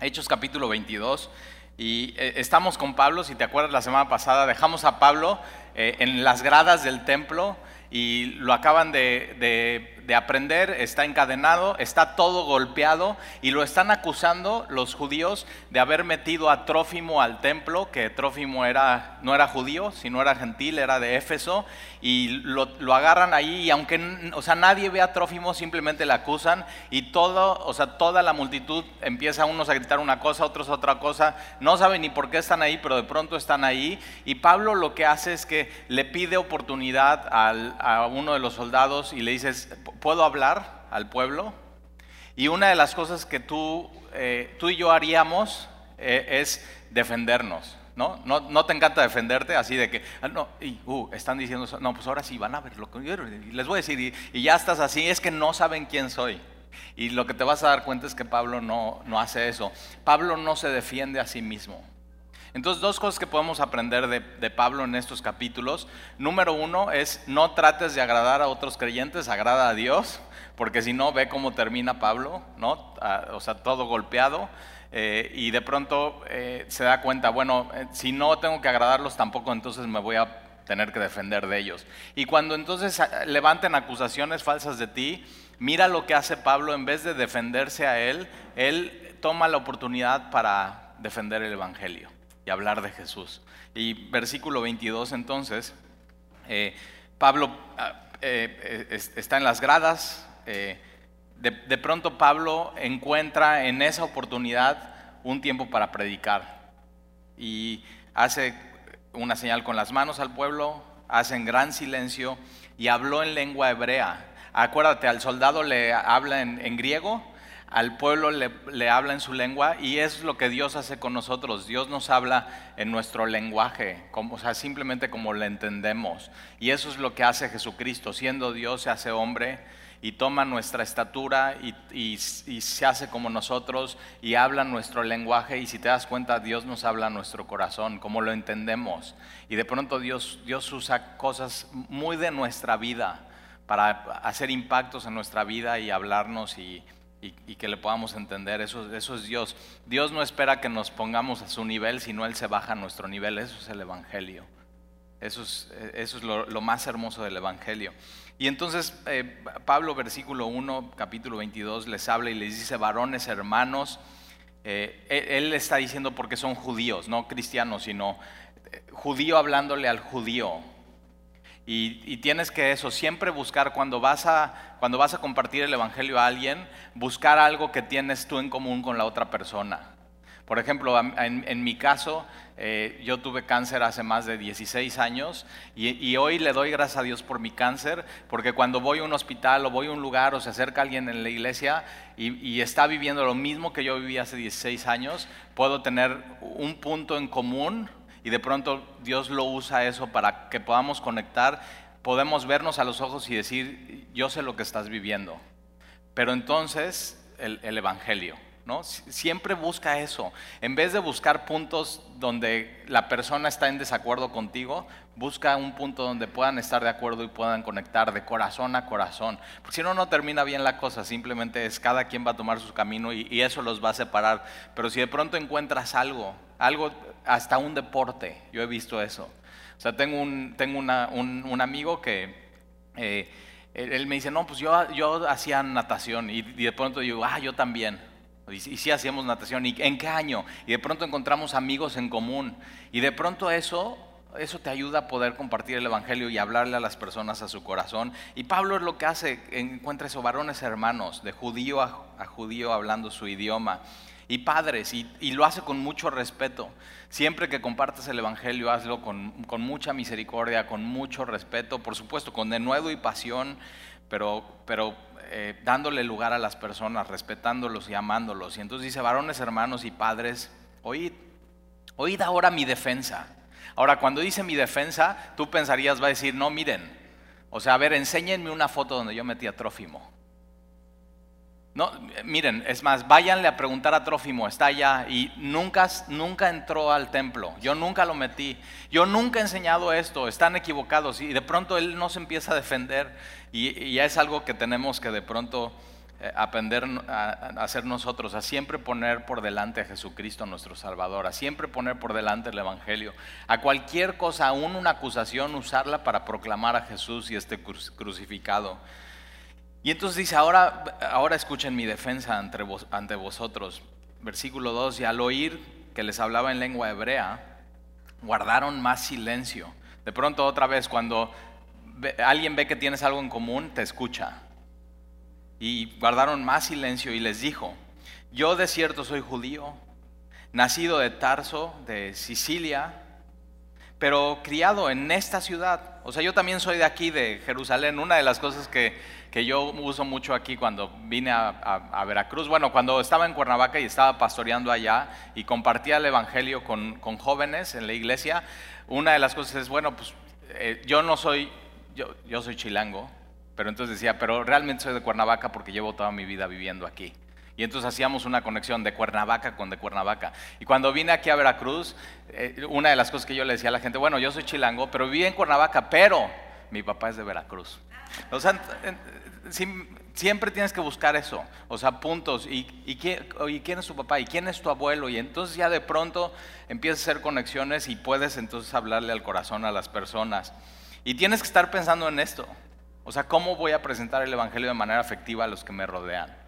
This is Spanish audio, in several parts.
Hechos capítulo 22. Y eh, estamos con Pablo, si te acuerdas la semana pasada, dejamos a Pablo eh, en las gradas del templo y lo acaban de, de de aprender, está encadenado, está todo golpeado y lo están acusando los judíos de haber metido a Trófimo al templo, que Trófimo era, no era judío, sino era gentil, era de Éfeso, y lo, agarran ahí y aunque, o sea, nadie ve a Trófimo, simplemente le acusan y todo, o sea, toda la multitud empieza unos a gritar una cosa, otros otra cosa, no saben ni por qué están ahí, pero de pronto están ahí y Pablo lo que hace es que le pide oportunidad a uno de los soldados y le dices, puedo hablar al pueblo. Y una de las cosas que tú, eh, tú y yo haríamos eh, es defendernos. ¿no? ¿no? ¿no? te encanta defenderte así de que, ah, no, uh, están diciendo, no, pues ahora sí van a ver lo que yo les voy a decir, y, y, ya estás así, es que no saben quién soy. Y lo que te vas a dar cuenta es que Pablo no, no hace eso. Pablo no se defiende a sí mismo. Entonces, dos cosas que podemos aprender de, Pablo en estos capítulos. Número uno es no trates de agradar a otros creyentes, agrada a Dios, porque si no, ve cómo termina Pablo, ¿no? Ah, o sea, todo golpeado. Eh, y de pronto eh, se da cuenta, bueno, eh, si no tengo que agradarlos tampoco, entonces me voy a tener que defender de ellos. Y cuando entonces ah, levanten acusaciones falsas de ti, mira lo que hace Pablo, en vez de defenderse a él, él toma la oportunidad para defender el Evangelio y hablar de Jesús. Y versículo 22 entonces, eh, Pablo ah, eh, está en las gradas, eh, de, de, pronto Pablo encuentra en esa oportunidad un tiempo para predicar y hace una señal con las manos al pueblo, hace en gran silencio y habló en lengua hebrea. Acuérdate, al soldado le habla en griego al pueblo le, habla en su lengua y es lo que Dios hace con nosotros. Dios nos habla en nuestro lenguaje, o sea, simplemente como le entendemos. Y eso es lo que hace Jesucristo. Siendo Dios se hace hombre y toma nuestra estatura y, se hace como nosotros y habla nuestro lenguaje. Y si te das cuenta, Dios nos habla a nuestro corazón, como lo entendemos. Y de pronto Dios, Dios usa cosas muy de nuestra vida para hacer impactos en nuestra vida y hablarnos y y, que le podamos entender. Eso, eso es Dios. Dios no espera que nos pongamos a su nivel, sino Él se baja a nuestro nivel. Eso es el Evangelio. Eso es, eso es lo, más hermoso del Evangelio. Y entonces eh, Pablo, versículo 1, capítulo 22, les habla y les dice, varones, hermanos, eh, él, está diciendo porque son judíos, no cristianos, sino eh, judío hablándole al judío. Y, tienes que eso, siempre buscar cuando vas, a, cuando vas a compartir el Evangelio a alguien, buscar algo que tienes tú en común con la otra persona. Por ejemplo, en, mi caso, eh, yo tuve cáncer hace más de 16 años y, hoy le doy gracias a Dios por mi cáncer, porque cuando voy a un hospital o voy a un lugar o se acerca alguien en la iglesia y, está viviendo lo mismo que yo viví hace 16 años, puedo tener un punto en común y de pronto Dios lo usa eso para que podamos conectar, podemos vernos a los ojos y decir, yo sé lo que estás viviendo. Pero entonces el, Evangelio, ¿no? Siempre busca eso. En vez de buscar puntos donde la persona está en desacuerdo contigo, busca un punto donde puedan estar de acuerdo y puedan conectar de corazón a corazón. Porque si no, no termina bien la cosa, simplemente es cada quien va a tomar su camino y eso los va a separar. Pero si de pronto encuentras algo, algo hasta un deporte, yo he visto eso. O sea, tengo un, tengo un, amigo que eh, él me dice, no, pues yo, yo hacía natación y, de pronto digo, ah, yo también. Y, y, sí hacíamos natación, ¿y en qué año? Y de pronto encontramos amigos en común. Y de pronto eso, eso te ayuda a poder compartir el Evangelio y hablarle a las personas a su corazón. Y Pablo es lo que hace, encuentra esos varones hermanos, de judío a judío hablando su idioma y padres, y, lo hace con mucho respeto. Siempre que compartas el Evangelio, hazlo con, mucha misericordia, con mucho respeto, por supuesto, con denuedo y pasión, pero, pero eh, dándole lugar a las personas, respetándolos y amándolos. Y entonces dice, varones, hermanos y padres, oíd, oíd ahora mi defensa. Ahora, cuando dice mi defensa, tú pensarías, va a decir, no, miren, o sea, a ver, enséñenme una foto donde yo metí a Trófimo. Miren, es más, váyanle a preguntar a Trófimo, está allá y nunca, nunca entró al templo, yo nunca lo metí, yo nunca he enseñado esto, están equivocados y de pronto él no se empieza a defender y, ya es algo que tenemos que de pronto eh, aprender a, ser nosotros, a siempre poner por delante a Jesucristo nuestro Salvador, a siempre poner por delante el Evangelio, a cualquier cosa, aún una acusación, usarla para proclamar a Jesús y este crucificado. Y entonces dice, ahora, ahora escuchen mi defensa ante, ante vosotros. Versículo 2, y al oír que les hablaba en lengua hebrea, guardaron más silencio. De pronto otra vez, cuando alguien ve que tienes algo en común, te escucha y guardaron más silencio y les dijo, yo de cierto soy judío, nacido de Tarso, de Sicilia, pero criado en esta ciudad. O sea, yo también soy de aquí, de Jerusalén. Una de las cosas que, yo uso mucho aquí cuando vine a, Veracruz, bueno, cuando estaba en Cuernavaca y estaba pastoreando allá y compartía el Evangelio con, jóvenes en la iglesia, una de las cosas es, bueno, pues eh, yo no soy, yo, yo soy chilango, pero entonces decía, pero realmente soy de Cuernavaca porque llevo toda mi vida viviendo aquí. Y entonces hacíamos una conexión de Cuernavaca con de Cuernavaca. Y cuando vine aquí a Veracruz, eh, una de las cosas que yo le decía a la gente, bueno, yo soy chilango, pero viví en Cuernavaca, pero mi papá es de Veracruz. O sea, siempre tienes que buscar eso, o sea, puntos. ¿Y, y, quién, ¿Y quién es tu papá? ¿Y quién es tu abuelo? Y entonces ya de pronto empiezas a hacer conexiones y puedes entonces hablarle al corazón a las personas. Y tienes que estar pensando en esto. O sea, ¿cómo voy a presentar el Evangelio de manera efectiva a los que me rodean?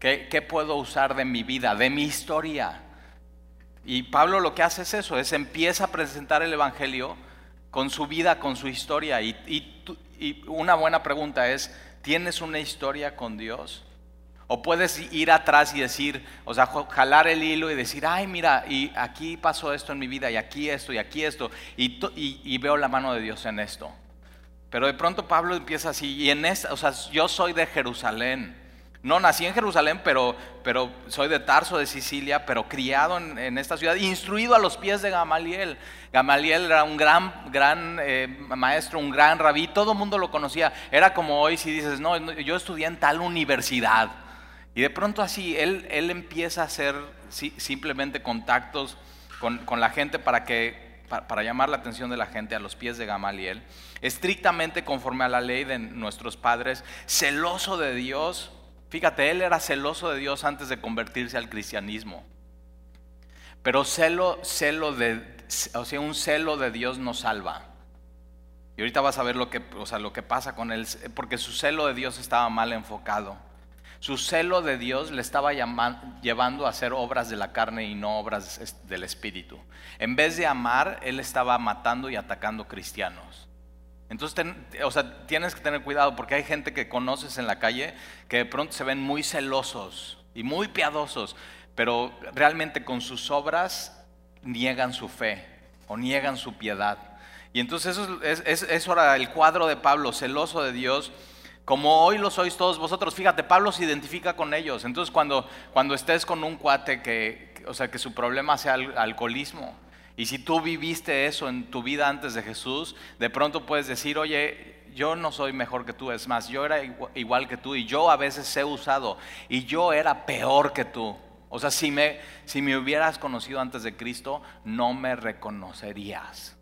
¿Qué, puedo usar de mi vida, de mi historia? Y Pablo lo que hace es eso, es empieza a presentar el Evangelio con su vida, con su historia. Y, y una buena pregunta es, ¿tienes una historia con Dios? O puedes ir atrás y decir, o sea, jalar el hilo y decir, ay, mira, y aquí pasó esto en mi vida, y aquí esto, y aquí esto, y, y veo la mano de Dios en esto. Pero de pronto Pablo empieza así, y en esta, o sea, yo soy de Jerusalén. No nací en Jerusalén, pero, pero soy de Tarso, de Sicilia, pero criado en, esta ciudad, instruido a los pies de Gamaliel. Gamaliel era un gran, gran eh, maestro, un gran rabí, todo el mundo lo conocía. Era como hoy si dices, no, yo estudié en tal universidad. Y de pronto así, él, él empieza a hacer simplemente contactos con, con la gente para que para, llamar la atención de la gente a los pies de Gamaliel, estrictamente conforme a la ley de nuestros padres, celoso de Dios. Fíjate, él era celoso de Dios antes de convertirse al cristianismo. Pero celo, celo de, o sea, un celo de Dios nos salva. Y ahorita vas a ver lo que, o sea, lo que pasa con él, porque su celo de Dios estaba mal enfocado. Su celo de Dios le estaba llevando a hacer obras de la carne y no obras del Espíritu. En vez de amar, él estaba matando y atacando cristianos. Entonces, o sea, tienes que tener cuidado porque hay gente que conoces en la calle que de pronto se ven muy celosos y muy piadosos, pero realmente con sus obras niegan su fe o niegan su piedad. Y entonces eso es, es, ahora el cuadro de Pablo, celoso de Dios como hoy lo sois todos vosotros. Fíjate, Pablo se identifica con ellos. Entonces, cuando, cuando estés con un cuate que, o sea, que su problema sea el alcoholismo, y si tú viviste eso en tu vida antes de Jesús, de pronto puedes decir, oye, yo no soy mejor que tú, es más, yo era igual que tú y yo a veces he usado y yo era peor que tú. O sea, si me, si me hubieras conocido antes de Cristo, no me reconocerías.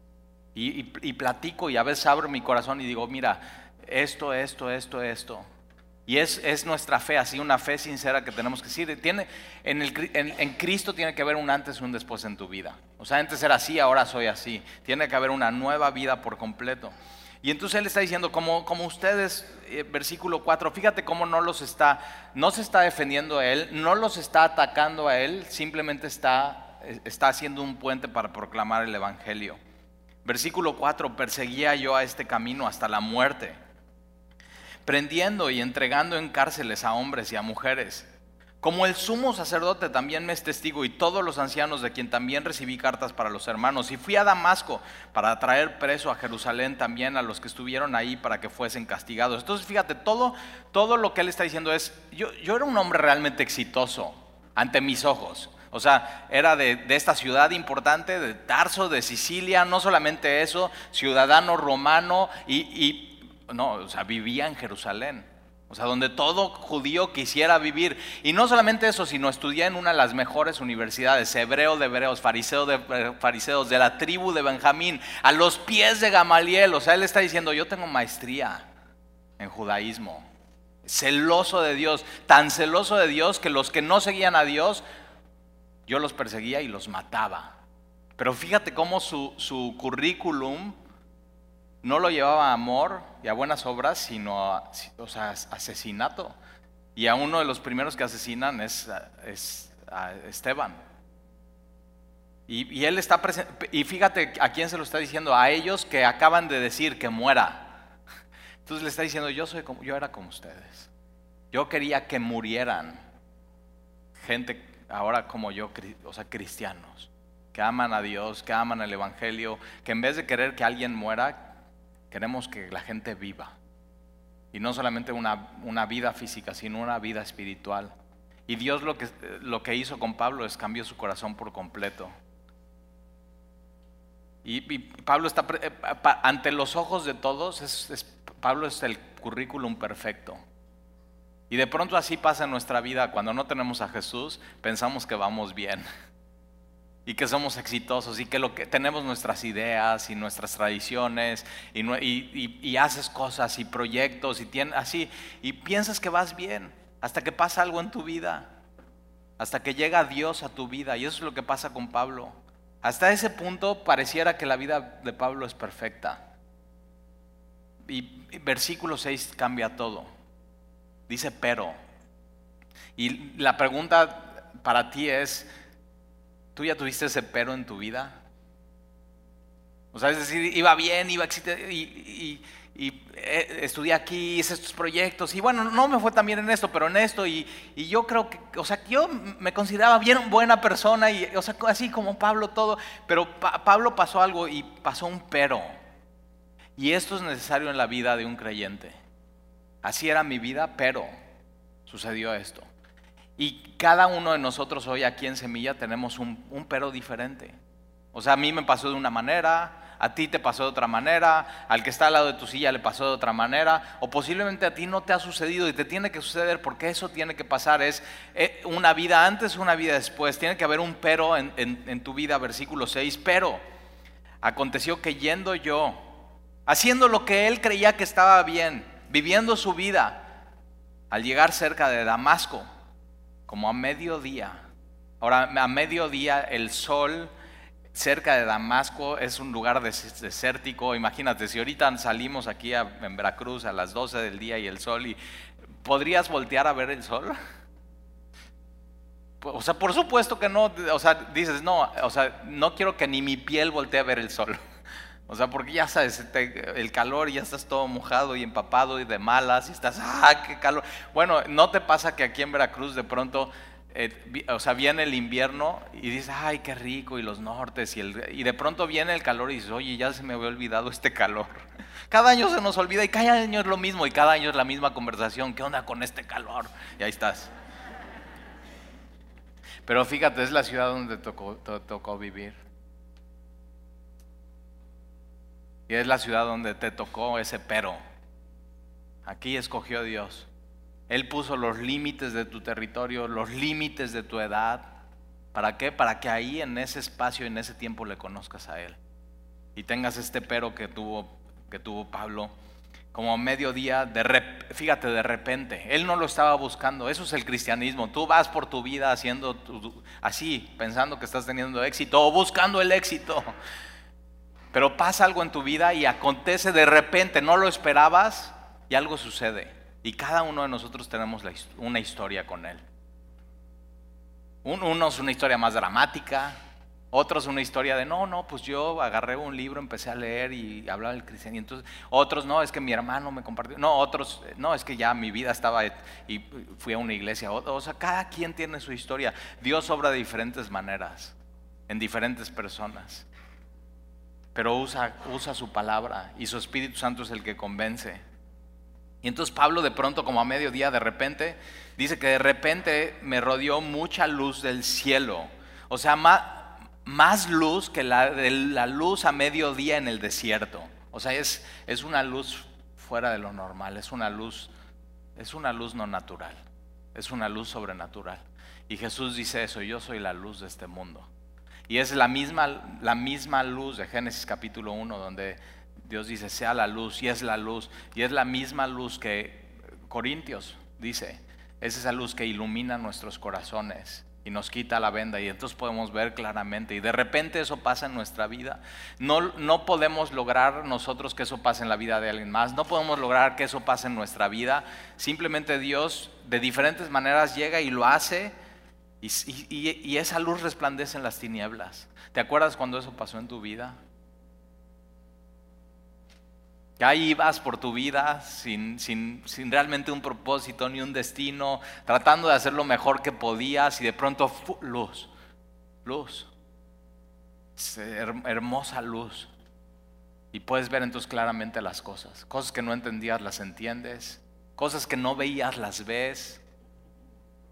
Y, y platico y a veces abro mi corazón y digo, mira, esto, esto, esto, esto. Y es, es, nuestra fe, así una fe sincera que tenemos que decir. Tiene, en, el, en, Cristo tiene que haber un antes y un después en tu vida. O sea, antes era así, ahora soy así. Tiene que haber una nueva vida por completo. Y entonces él está diciendo, como, como ustedes, eh, versículo 4, fíjate cómo no los está, no se está defendiendo a él, no los está atacando a él, simplemente está, está haciendo un puente para proclamar el Evangelio. Versículo 4, perseguía yo a este camino hasta la muerte prendiendo y entregando en cárceles a hombres y a mujeres. Como el sumo sacerdote también me es testigo y todos los ancianos de quien también recibí cartas para los hermanos. Y fui a Damasco para traer preso a Jerusalén también a los que estuvieron ahí para que fuesen castigados. Entonces fíjate, todo, todo lo que él está diciendo es, yo, yo era un hombre realmente exitoso ante mis ojos. O sea, era de, de, esta ciudad importante, de Tarso, de Sicilia, no solamente eso, ciudadano romano y, y no, o sea, vivía en Jerusalén. O sea, donde todo judío quisiera vivir. Y no solamente eso, sino estudié en una de las mejores universidades, hebreo de hebreos, fariseo de eh, fariseos, de la tribu de Benjamín, a los pies de Gamaliel. O sea, él está diciendo, yo tengo maestría en judaísmo. celoso de Dios, tan celoso de Dios que los que no seguían a Dios, yo los perseguía y los mataba. Pero fíjate cómo su, su currículum no lo llevaba a amor y a buenas obras, sino a asesinato. Y a uno de los primeros que asesinan es, Esteban. Y, y él está presente, y fíjate a quién se lo está diciendo, a ellos que acaban de decir que muera. Entonces le está diciendo, yo, soy como, yo era como ustedes. Yo quería que murieran gente ahora como yo, o sea, cristianos, que aman a Dios, que aman el Evangelio, que en vez de querer que alguien muera, queremos que la gente viva. Y no solamente una, una vida física, sino una vida espiritual. Y Dios lo que, lo que hizo con Pablo es cambió su corazón por completo. Y, Pablo está eh, ante los ojos de todos, Pablo es el currículum perfecto. Y de pronto así pasa en nuestra vida. Cuando no tenemos a Jesús, pensamos que vamos bien. Y que somos exitosos y que, lo que tenemos nuestras ideas y nuestras tradiciones y, haces cosas y proyectos y así y piensas que vas bien hasta que pasa algo en tu vida, hasta que llega Dios a tu vida y eso es lo que pasa con Pablo. Hasta ese punto pareciera que la vida de Pablo es perfecta y versículo 6 cambia todo. Dice pero. Y la pregunta para ti es, ¿tú ya tuviste ese pero en tu vida? O sea, es decir, iba bien, iba y, y, y eh, estudié aquí, hice estos proyectos, y bueno, no me fue tan bien en esto, pero en esto, y, y, yo creo que, o sea, yo me consideraba bien buena persona, y, o sea, así como Pablo todo, pero Pablo pasó algo y pasó un pero. Y esto es necesario en la vida de un creyente. Así era mi vida, pero sucedió esto. Y cada uno de nosotros hoy aquí en Semilla tenemos un, pero diferente. O sea, a mí me pasó de una manera, a ti te pasó de otra manera, al que está al lado de tu silla le pasó de otra manera, o posiblemente a ti no te ha sucedido y te tiene que suceder porque eso tiene que pasar. Es eh, una vida antes, una vida después. Tiene que haber un pero en, en tu vida, versículo 6. Pero aconteció que yendo yo haciendo lo que él creía que estaba bien, viviendo su vida. Al llegar cerca de Damasco, como a mediodía, ahora a mediodía el sol cerca de Damasco es un lugar desértico. Imagínate, si ahorita salimos aquí en Veracruz a las 12 del día y el sol, y ¿podrías voltear a ver el sol? O sea, por supuesto que no, o sea, dices, no, o sea, no quiero que ni mi piel voltee a ver el sol. O sea, porque ya sabes, el calor y ya estás todo mojado y empapado y de malas y estás, ah, qué calor. Bueno, ¿no te pasa que aquí en Veracruz de pronto, eh, o sea, viene el invierno y dices, ay, qué rico y los nortes y, el, y de pronto viene el calor y dices, oye, ya se me había olvidado este calor. Cada año se nos olvida y cada año es lo mismo y cada año es la misma conversación. ¿Qué onda con este calor? Y ahí estás. Pero fíjate, es la ciudad donde tocó, tocó vivir. Y es la ciudad donde te tocó ese pero. Aquí escogió Dios. Él puso los límites de tu territorio, los límites de tu edad. ¿Para qué? Para que ahí en ese espacio, en ese tiempo le conozcas a Él. Y tengas este pero que tuvo, que tuvo Pablo. Como mediodía, de fíjate, de repente. Él no lo estaba buscando. Eso es el cristianismo. Tú vas por tu vida haciendo así, pensando que estás teniendo éxito o buscando el éxito. Pero pasa algo en tu vida y acontece de repente, no lo esperabas y algo sucede. Y cada uno de nosotros tenemos una historia con Él. Uno es una historia más dramática, otros una historia de, no, no, pues yo agarré un libro, empecé a leer y hablaba del cristianismo. Otros, no, es que mi hermano me compartió. No, otros, no, es que ya mi vida estaba y fui a una iglesia. O sea, cada quien tiene su historia. Dios obra de diferentes maneras, en diferentes personas pero usa, su palabra y su Espíritu Santo es el que convence. Y entonces Pablo de pronto, como a mediodía, de repente, dice que de repente me rodeó mucha luz del cielo. O sea, más, luz que la, la luz a mediodía en el desierto. O sea, es, es una luz fuera de lo normal, es una luz, es una luz no natural, es una luz sobrenatural. Y Jesús dice eso, yo soy la luz de este mundo. Y es la misma, la misma luz de Génesis capítulo 1, donde Dios dice, sea la luz, y es la luz, y es la misma luz que Corintios dice, es esa luz que ilumina nuestros corazones y nos quita la venda y entonces podemos ver claramente y de repente eso pasa en nuestra vida. No, no podemos lograr nosotros que eso pase en la vida de alguien más, no podemos lograr que eso pase en nuestra vida, simplemente Dios de diferentes maneras llega y lo hace y, esa luz resplandece en las tinieblas. ¿Te acuerdas cuando eso pasó en tu vida? Ya ibas por tu vida sin, sin, sin, realmente un propósito ni un destino, tratando de hacer lo mejor que podías y de pronto luz, luz, hermosa luz. Y puedes ver entonces claramente las cosas. Cosas que no entendías las entiendes. Cosas que no veías las ves.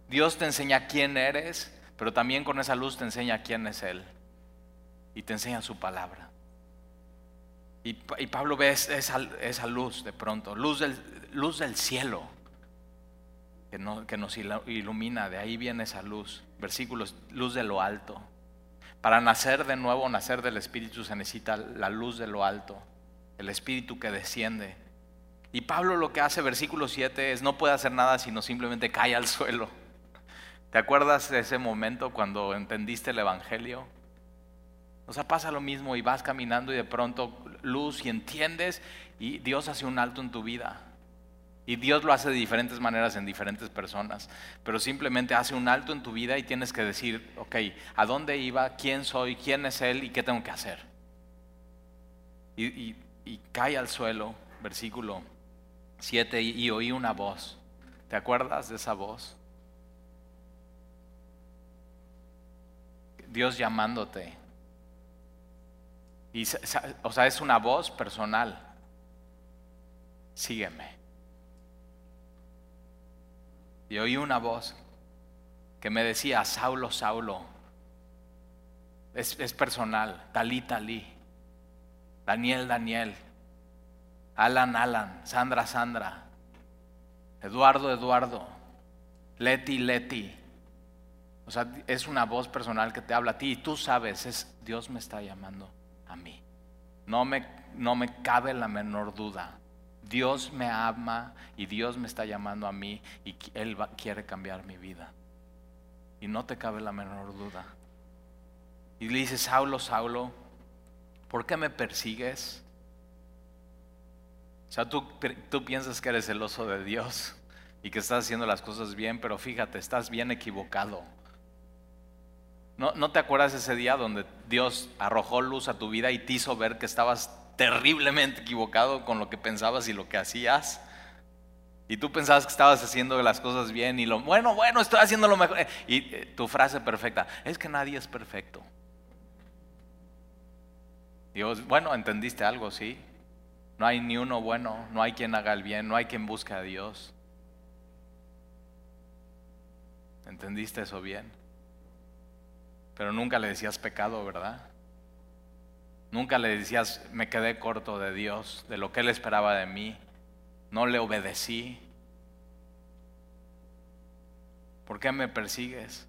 Dios te enseña quién eres, pero también con esa luz te enseña quién es Él. Y te enseña su palabra. Y, Pablo ve esa, luz de pronto, luz del, luz del cielo, que, que nos ilumina, de ahí viene esa luz. Versículos, luz de lo alto. Para nacer de nuevo, nacer del Espíritu, se necesita la luz de lo alto, el Espíritu que desciende. Y Pablo lo que hace, versículo 7, es no puede hacer nada sino simplemente cae al suelo. ¿Te acuerdas de ese momento cuando entendiste el Evangelio? O sea, pasa lo mismo y vas caminando y de pronto luz y entiendes y Dios hace un alto en tu vida. Y Dios lo hace de diferentes maneras en diferentes personas, pero simplemente hace un alto en tu vida y tienes que decir, ok, ¿a dónde iba? ¿Quién soy? ¿Quién es Él? ¿Y qué tengo que hacer? Y, cae al suelo, versículo 7, y oí una voz. ¿Te acuerdas de esa voz? Dios llamándote y, o sea, es una voz personal. Sígueme. Y oí una voz que me decía, Saulo, Saulo. Es, es personal. Talí, Talí. Daniel, Daniel. Alan, Alan. Sandra, Sandra. Eduardo, Eduardo. Leti, Leti. O sea, es una voz personal que te habla a ti y tú sabes, es Dios me está llamando a mí. No me, no me cabe la menor duda. Dios me ama y Dios me está llamando a mí y Él quiere cambiar mi vida. Y no te cabe la menor duda. Y le dice, Saulo, Saulo, ¿por qué me persigues? O sea, tú, tú piensas que eres celoso de Dios y que estás haciendo las cosas bien, pero fíjate, estás bien equivocado. ¿No, te acuerdas ese día donde Dios arrojó luz a tu vida y te hizo ver que estabas terriblemente equivocado con lo que pensabas y lo que hacías? Y tú pensabas que estabas haciendo las cosas bien y lo, bueno, bueno, estoy haciendo lo mejor. Y eh, tu frase perfecta, es que nadie es perfecto. Dios, bueno, entendiste algo, sí. No hay ni uno bueno, no hay quien haga el bien, no hay quien busque a Dios. ¿Entendiste eso bien? Pero nunca le decías pecado, ¿verdad? Nunca le decías, me quedé corto de Dios, de lo que Él esperaba de mí. No le obedecí. ¿Por qué me persigues?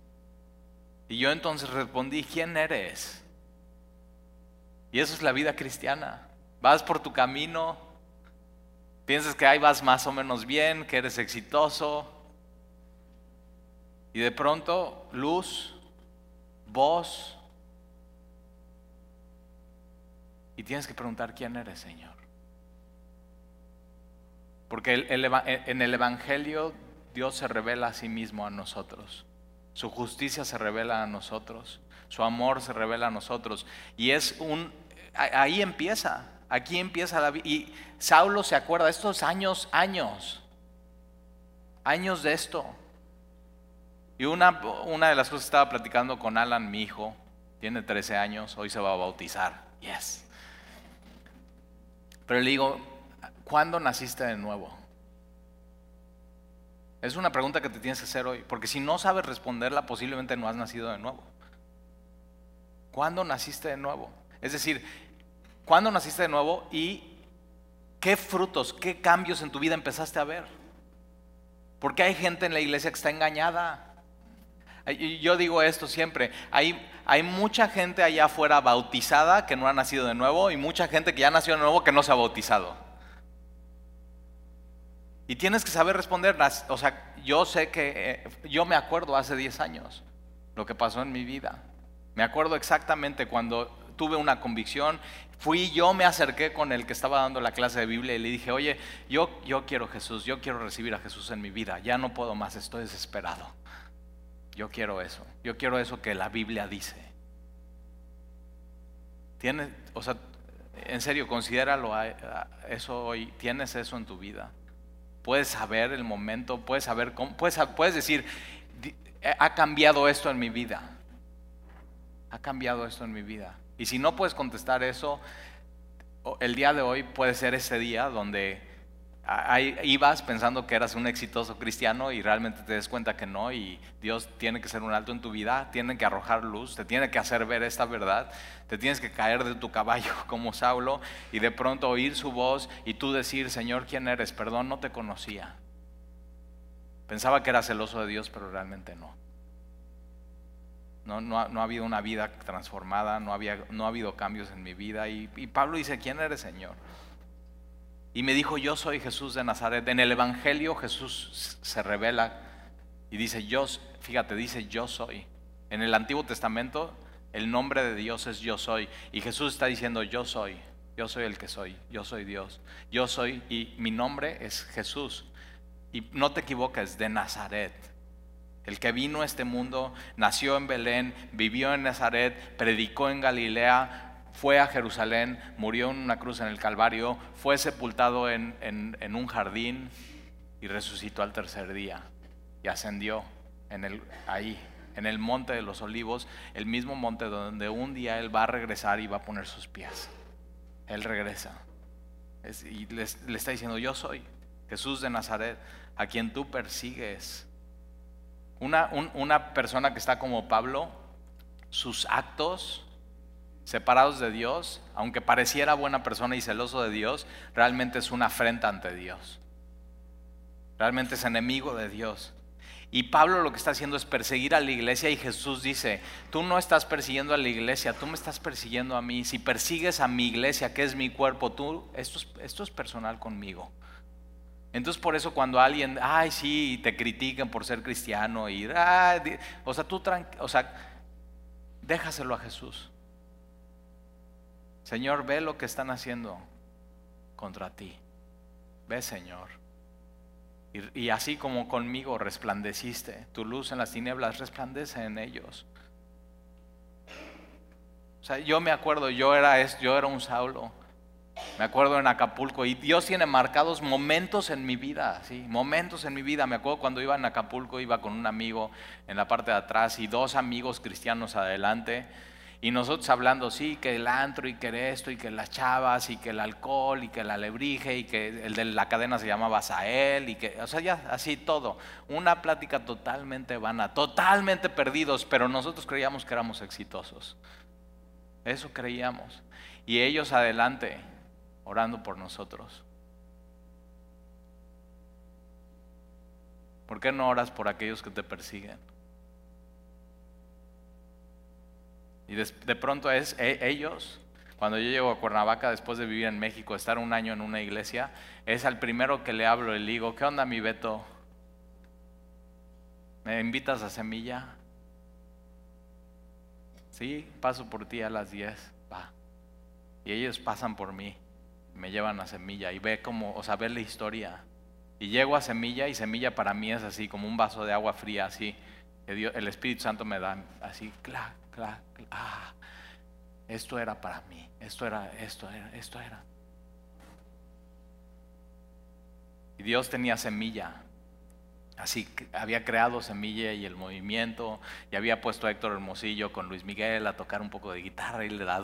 Y yo entonces respondí, ¿quién eres? Y eso es la vida cristiana. Vas por tu camino, piensas que ahí vas más o menos bien, que eres exitoso, y de pronto luz, voz. Y tienes que preguntar quién eres, Señor. Porque en el Evangelio Dios se revela a sí mismo a nosotros. Su justicia se revela a nosotros. Su amor se revela a nosotros. Y es un... Ahí empieza. Aquí empieza la vida. Y Saulo se acuerda, estos años, años. Años de esto. Y una, una de las cosas estaba platicando con Alan, mi hijo, tiene 13 años, hoy se va a bautizar. Yes. Pero le digo, ¿cuándo naciste de nuevo? Es una pregunta que te tienes que hacer hoy, porque si no sabes responderla, posiblemente no has nacido de nuevo. ¿Cuándo naciste de nuevo? Es decir, ¿cuándo naciste de nuevo y qué frutos, qué cambios en tu vida empezaste a ver? Porque hay gente en la iglesia que está engañada. Yo digo esto siempre, hay, mucha gente allá afuera bautizada que no ha nacido de nuevo y mucha gente que ya nació de nuevo que no se ha bautizado. Y tienes que saber responder. O sea, yo sé que, eh, yo me acuerdo hace 10 años lo que pasó en mi vida. Me acuerdo exactamente cuando tuve una convicción, fui yo me acerqué con el que estaba dando la clase de Biblia y le dije, oye, yo, yo quiero Jesús, yo quiero recibir a Jesús en mi vida, ya no puedo más, estoy desesperado. Yo quiero eso, yo quiero eso que la Biblia dice. Tienes, o sea, en serio, considéralo eso hoy, tienes eso en tu vida. Puedes saber el momento, puedes saber cómo, puedes, puedes decir, ha cambiado esto en mi vida. Ha cambiado esto en mi vida. Y si no puedes contestar eso, el día de hoy puede ser ese día donde ibas pensando que eras un exitoso cristiano y realmente te des cuenta que no y Dios tiene que ser un alto en tu vida, tiene que arrojar luz, te tiene que hacer ver esta verdad, te tienes que caer de tu caballo como Saulo y de pronto oír su voz y tú decir, Señor, ¿quién eres? Perdón, no te conocía. Pensaba que era celoso de Dios, pero realmente no. No, ha, habido una vida transformada, no, había, no ha habido cambios en mi vida. Y Pablo dice, ¿quién eres, Señor? Y me dijo, yo soy Jesús de Nazaret. En el Evangelio Jesús se revela y dice, yo, fíjate, dice, yo soy. En el Antiguo Testamento el nombre de Dios es yo soy. Y Jesús está diciendo, yo soy, yo soy el que soy, yo soy Dios. Yo soy y mi nombre es Jesús. Y no te equivoques, de Nazaret. El que vino a este mundo, nació en Belén, vivió en Nazaret, predicó en Galilea, fue a Jerusalén, murió en una cruz en el Calvario, fue sepultado en, un jardín y resucitó al tercer día y ascendió en el, ahí, en el monte de los olivos, el mismo monte donde un día Él va a regresar y va a poner sus pies. Él regresa. y le está diciendo, yo soy Jesús de Nazaret, a quien tú persigues. Una, una persona que está como Pablo, sus actos separados de Dios, aunque pareciera buena persona y celoso de Dios, realmente es una afrenta ante Dios. Realmente es enemigo de Dios. Y Pablo lo que está haciendo es perseguir a la iglesia y Jesús dice, tú no estás persiguiendo a la iglesia, tú me estás persiguiendo a mí. Si persigues a mi iglesia, que es mi cuerpo, tú, esto es, esto es personal conmigo. Entonces por eso cuando alguien, ay sí, te critican por ser cristiano y, o sea, tú, o sea, déjaselo a Jesús. Señor, ve lo que están haciendo contra ti. Ve, Señor. Y, así como conmigo resplandeciste, tu luz en las tinieblas resplandece en ellos. O sea, yo me acuerdo, yo era, yo era un Saulo me acuerdo en Acapulco y Dios tiene marcados momentos en mi vida, sí, momentos en mi vida. Me acuerdo cuando iba en Acapulco, iba con un amigo en la parte de atrás y dos amigos cristianos adelante. Y nosotros hablando, sí, que el antro y que esto y que las chavas y que el alcohol y que la alebrije y que el de la cadena se llamaba Sael y que, o sea, ya así todo. Una plática totalmente vana, totalmente perdidos, pero nosotros creíamos que éramos exitosos. Eso creíamos. Y ellos adelante, orando por nosotros. ¿Por qué no oras por aquellos que te persiguen? Y de, pronto es e, ellos, cuando yo llego a Cuernavaca después de vivir en México, estar un año en una iglesia, es al primero que le hablo y le digo, ¿qué onda mi Beto? ¿Me invitas a semilla? Sí, paso por ti a las 10, va. Y ellos pasan por mí me llevan a Semilla y ve como, o sea, ver la historia. Y llego a Semilla y Semilla para mí es así, como un vaso de agua fría, así. Que el Espíritu Santo me da así, clac, ah, esto era para mí, esto era, esto era, esto era. Y Dios tenía semilla. Así había creado Semilla y el movimiento, y había puesto a Héctor Hermosillo con Luis Miguel a tocar un poco de guitarra y le da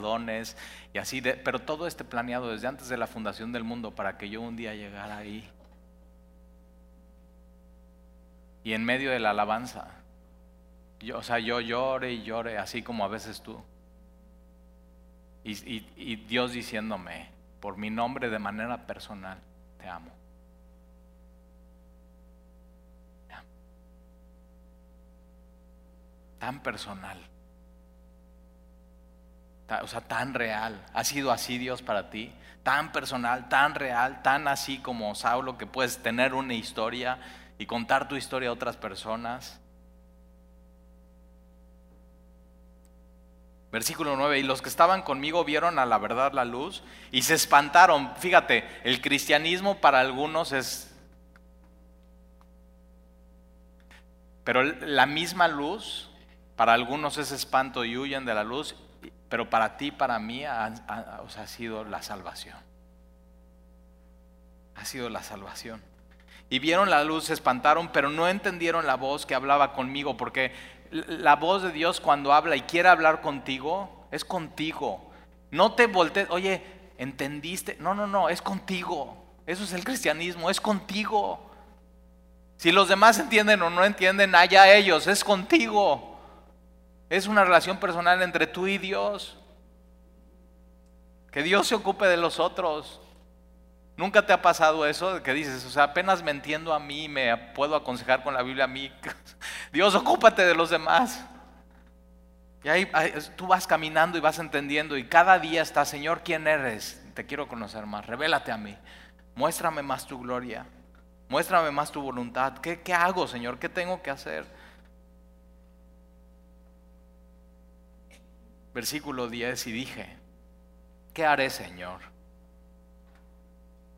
y así, pero todo este planeado desde antes de la fundación del mundo para que yo un día llegara ahí. Y en medio de la alabanza, yo, o sea, yo llore y llore, así como a veces tú. y Dios diciéndome, por mi nombre de manera personal, te amo. tan personal. o sea, tan real. ¿Ha sido así Dios para ti? Tan personal, tan real, tan así como Saulo que puedes tener una historia y contar tu historia a otras personas. Versículo 9, y los que estaban conmigo vieron a la verdad la luz y se espantaron. Fíjate, el cristianismo para algunos es... Pero la misma luz, para algunos es espanto y huyen de la luz, pero para ti, para mí, ha, ha sido la salvación. Ha sido la salvación. Y vieron la luz, se espantaron, pero no entendieron la voz que hablaba conmigo, porque la voz de Dios cuando habla y quiere hablar contigo, es contigo. No te voltees, oye, ¿entendiste? No, no, no, es contigo. Eso es el cristianismo, es contigo. Si los demás entienden o no entienden, allá ellos, es contigo. Es una relación personal entre tú y Dios. Que Dios se ocupe de los otros. ¿Nunca te ha pasado eso que dices, o sea, apenas me entiendo a mí, me puedo aconsejar con la Biblia a mí? Dios, ocúpate de los demás. Y ahí, tú vas caminando y vas entendiendo y cada día está, Señor, ¿quién eres? Te quiero conocer más, revélate a mí, muéstrame más tu gloria, muéstrame más tu voluntad. ¿Qué, qué hago, Señor? ¿Qué tengo que hacer? Versículo 10 y dije, ¿qué haré, Señor?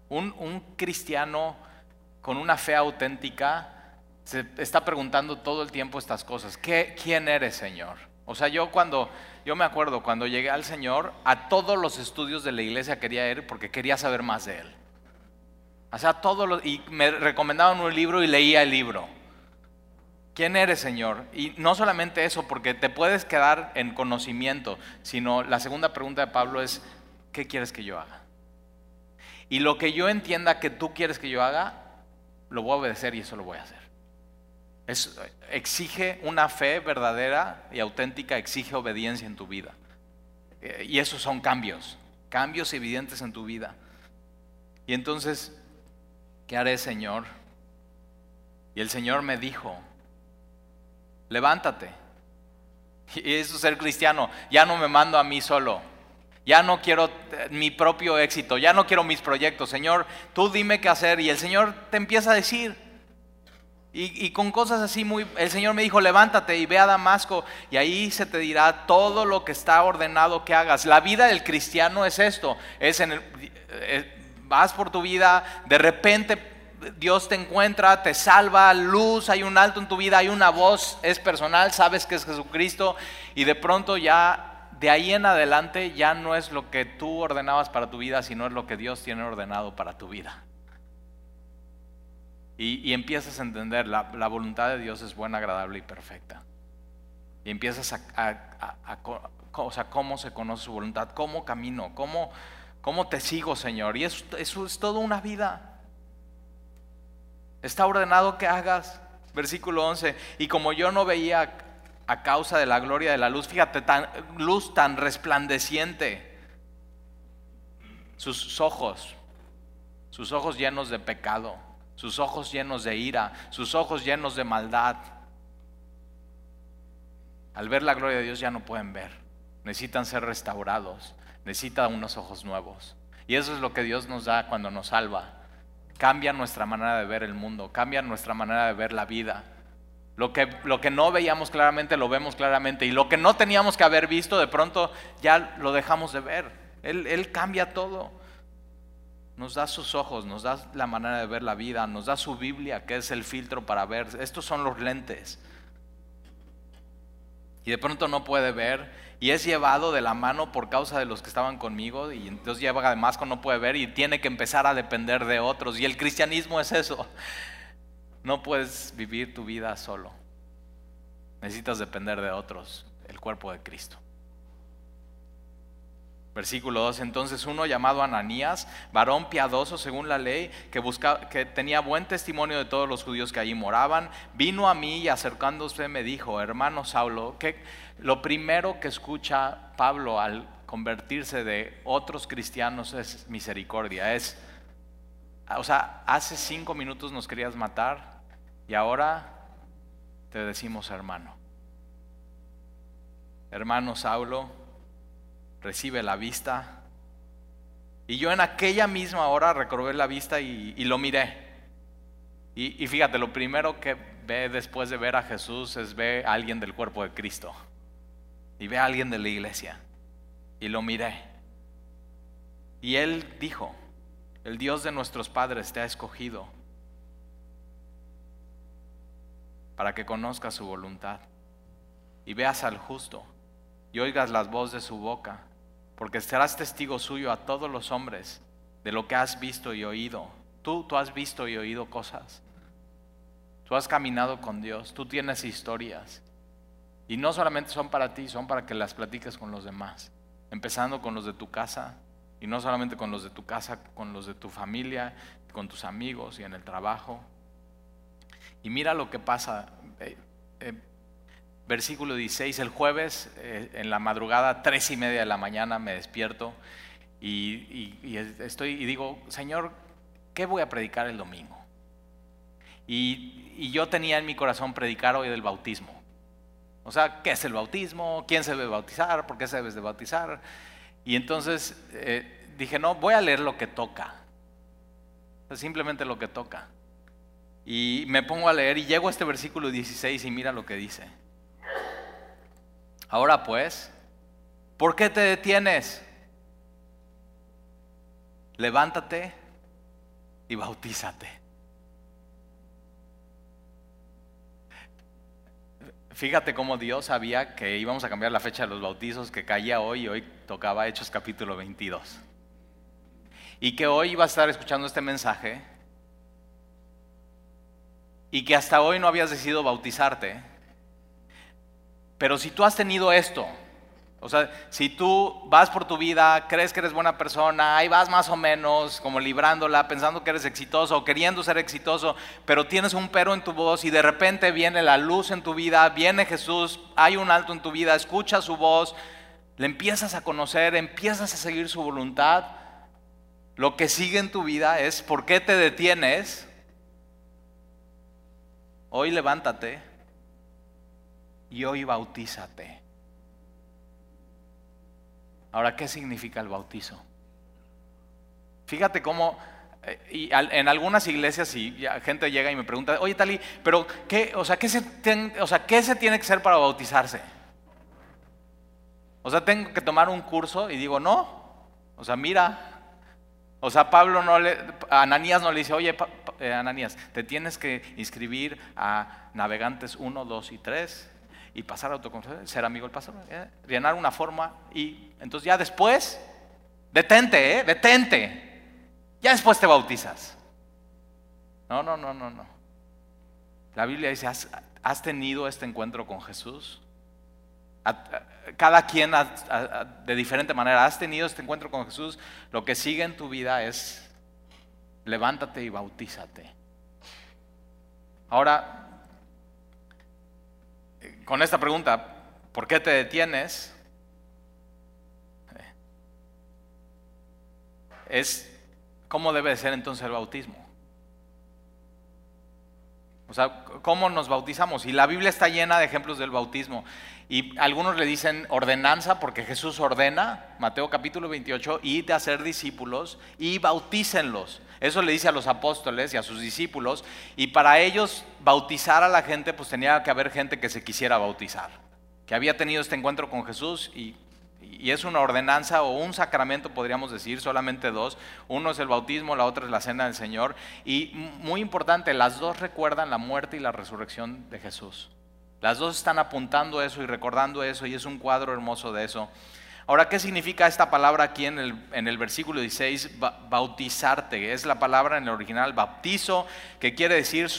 Un, cristiano con una fe auténtica se está preguntando todo el tiempo estas cosas. ¿Qué, ¿Quién eres, Señor? O sea, yo cuando, yo me acuerdo cuando llegué al Señor, a todos los estudios de la iglesia quería ir porque quería saber más de Él. O sea, todos los, y me recomendaban un libro y leía el libro. ¿Quién eres, Señor? Y no solamente eso, porque te puedes quedar en conocimiento, sino la segunda pregunta de Pablo es, ¿qué quieres que yo haga? Y lo que yo entienda que tú quieres que yo haga, lo voy a obedecer y eso lo voy a hacer. exige una fe verdadera y auténtica, exige obediencia en tu vida. Eh, y esos son cambios, cambios evidentes en tu vida. Y entonces, ¿qué haré, Señor? Y el Señor me dijo, levántate. Y eso es ser cristiano, ya no me mando a mí solo ya no quiero eh, mi propio éxito, ya no quiero mis proyectos. Señor, tú dime qué hacer. Y el Señor te empieza a decir. Y, con cosas así muy... El Señor me dijo, levántate y ve a Damasco y ahí se te dirá todo lo que está ordenado que hagas. La vida del cristiano es esto. Es en eh, vas por tu vida, de repente Dios te encuentra, te salva, luz, hay un alto en tu vida, hay una voz, es personal, sabes que es Jesucristo y de pronto ya de ahí en adelante ya no es lo que tú ordenabas para tu vida, sino es lo que Dios tiene ordenado para tu vida. Y, empiezas a entender, la, voluntad de Dios es buena, agradable y perfecta. Y empiezas a, o sea, cómo se conoce su voluntad, cómo camino, cómo, cómo te sigo, Señor. Y eso, eso es toda una vida. Está ordenado que hagas. Versículo 11. Y como yo no veía a causa de la gloria de la luz. Fíjate, tan, luz tan resplandeciente. Sus ojos, sus ojos llenos de pecado, sus ojos llenos de ira, sus ojos llenos de maldad. Al ver la gloria de Dios ya no pueden ver. Necesitan ser restaurados. Necesitan unos ojos nuevos. Y eso es lo que Dios nos da cuando nos salva. Cambia nuestra manera de ver el mundo, cambia nuestra manera de ver la vida lo que, lo que no veíamos claramente lo vemos claramente y lo que no teníamos que haber visto de pronto ya lo dejamos de ver. Él, él cambia todo. Nos da sus ojos, nos da la manera de ver la vida, nos da su Biblia, que es el filtro para ver. Estos son los lentes. Y de pronto no puede ver y es llevado de la mano por causa de los que estaban conmigo y entonces lleva además no puede ver y tiene que empezar a depender de otros. Y el cristianismo es eso. No puedes vivir tu vida solo. Necesitas depender de otros, el cuerpo de Cristo. Versículo 2, entonces uno llamado Ananías, varón piadoso según la ley, que, buscaba, que tenía buen testimonio de todos los judíos que allí moraban, vino a mí y acercándose me dijo, hermano Saulo, que lo primero que escucha Pablo al convertirse de otros cristianos es misericordia, es, o sea, hace cinco minutos nos querías matar, y ahora te decimos hermano. Hermano Saulo, recibe la vista. Y yo en aquella misma hora recobré la vista y, lo miré. Y, fíjate, lo primero que ve después de ver a Jesús es ver a alguien del cuerpo de Cristo. Y ve a alguien de la iglesia. Y lo miré. Y él dijo, el Dios de nuestros padres te ha escogido para que conozcas su voluntad y veas al justo y oigas las voces de su boca, porque serás testigo suyo a todos los hombres de lo que has visto y oído. Tú, tú has visto y oído cosas. Tú has caminado con Dios, tú tienes historias. Y no solamente son para ti, son para que las platiques con los demás. Empezando con los de tu casa, y no solamente con los de tu casa, con los de tu familia, con tus amigos y en el trabajo. Y mira lo que pasa. Eh, eh, versículo 16, el jueves eh, en la madrugada, tres y media de la mañana, me despierto y, estoy, y digo, Señor, ¿qué voy a predicar el domingo? Y, yo tenía en mi corazón predicar hoy del bautismo. O sea, ¿qué es el bautismo? ¿Quién se debe bautizar? ¿Por qué se debe de bautizar? Y entonces dije, no, voy a leer lo que toca. Simplemente lo que toca. Y me pongo a leer y llego a este versículo 16 y mira lo que dice. Ahora pues, ¿por qué te detienes? Levántate y bautízate. Fíjate cómo Dios sabía que íbamos a cambiar la fecha de los bautizos, que caía hoy y hoy tocaba Hechos capítulo 22. Y que hoy iba a estar escuchando este mensaje y que hasta hoy no habías decidido bautizarte pero si tú has tenido esto, o sea, si tú vas por tu vida, crees que eres buena persona, ahí vas más o menos como librándola, pensando que eres exitoso o queriendo ser exitoso, pero tienes un pero en tu voz y de repente viene la luz en tu vida, viene Jesús, hay un alto en tu vida, escuchas su voz, le empiezas a conocer, empiezas a seguir su voluntad, lo que sigue en tu vida es ¿por qué te detienes? Hoy levántate y hoy bautízate. Ahora, ¿qué significa el bautizo? Fíjate cómo eh, y en algunas iglesias y gente llega y me pregunta, oye Tali, pero qué, o sea, ¿qué se, o sea, ¿qué se tiene que hacer para bautizarse? O sea, tengo que tomar un curso y digo, no. O sea, mira. O sea, Pablo no le, Ananías no le dice, oye, eh, Ananías, te tienes que inscribir a Navegantes 1, 2 y 3 y pasar a autocontrol, ser amigo del pastor, ¿eh? llenar una forma y entonces ya después, detente, ¿eh? detente, ya después te bautizas. No, no, no, no, no. La Biblia dice, ¿has, tenido este encuentro con Jesús? Cada quien de diferente manera, has tenido este encuentro con Jesús, lo que sigue en tu vida es levántate y bautízate. Ahora, con esta pregunta, ¿por qué te detienes? Es cómo debe ser entonces el bautismo. O sea, ¿cómo nos bautizamos? Y la Biblia está llena de ejemplos del bautismo. Y algunos le dicen ordenanza porque Jesús ordena, Mateo capítulo 28, y de hacer discípulos y bautícenlos. Eso le dice a los apóstoles y a sus discípulos. Y para ellos bautizar a la gente, pues tenía que haber gente que se quisiera bautizar, que había tenido este encuentro con Jesús y, y es una ordenanza o un sacramento, podríamos decir, solamente dos. Uno es el bautismo, la otra es la cena del Señor. Y muy importante, las dos recuerdan la muerte y la resurrección de Jesús. Las dos están apuntando eso y recordando eso y es un cuadro hermoso de eso. Ahora, ¿qué significa esta palabra aquí en el, en el versículo 16? bautizarte. Es la palabra en el original bautizo, que quiere decir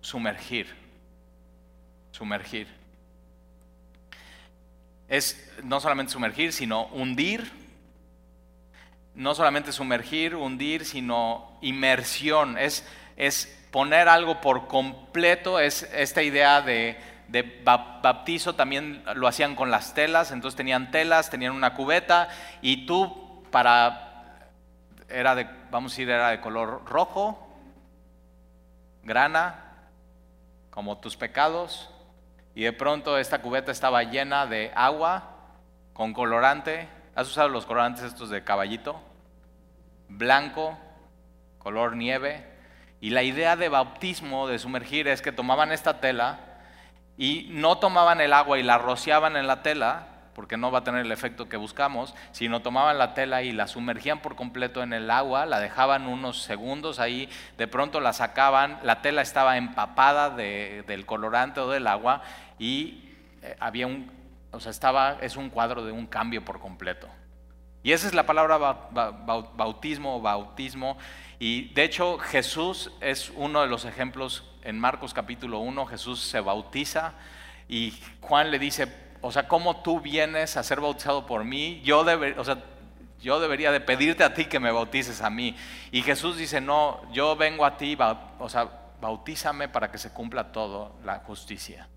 sumergir. Sumergir. Es no solamente sumergir, sino hundir. No solamente sumergir, hundir, sino inmersión. Es, es poner algo por completo es esta idea de, de baptizo, también lo hacían con las telas, entonces tenían telas, tenían una cubeta y tú para, era de, vamos a decir, era de color rojo, grana, como tus pecados, y de pronto esta cubeta estaba llena de agua con colorante ¿Has usado los colorantes estos de caballito? Blanco, color nieve. Y la idea de bautismo, de sumergir, es que tomaban esta tela y no tomaban el agua y la rociaban en la tela, porque no va a tener el efecto que buscamos, sino tomaban la tela y la sumergían por completo en el agua, la dejaban unos segundos ahí, de pronto la sacaban, la tela estaba empapada del colorante o del agua y eh, había un, o sea, estaba, es un cuadro de un cambio por completo. Y esa es la palabra bautismo o bautismo. Y de hecho Jesús es uno de los ejemplos en Marcos capítulo 1, Jesús se bautiza y Juan le dice, o sea, ¿cómo tú vienes a ser bautizado por mí? Yo, o sea, yo debería de pedirte a ti que me bautices a mí. Y Jesús dice, no, yo vengo a ti, o sea, bautízame para que se cumpla todo la justicia.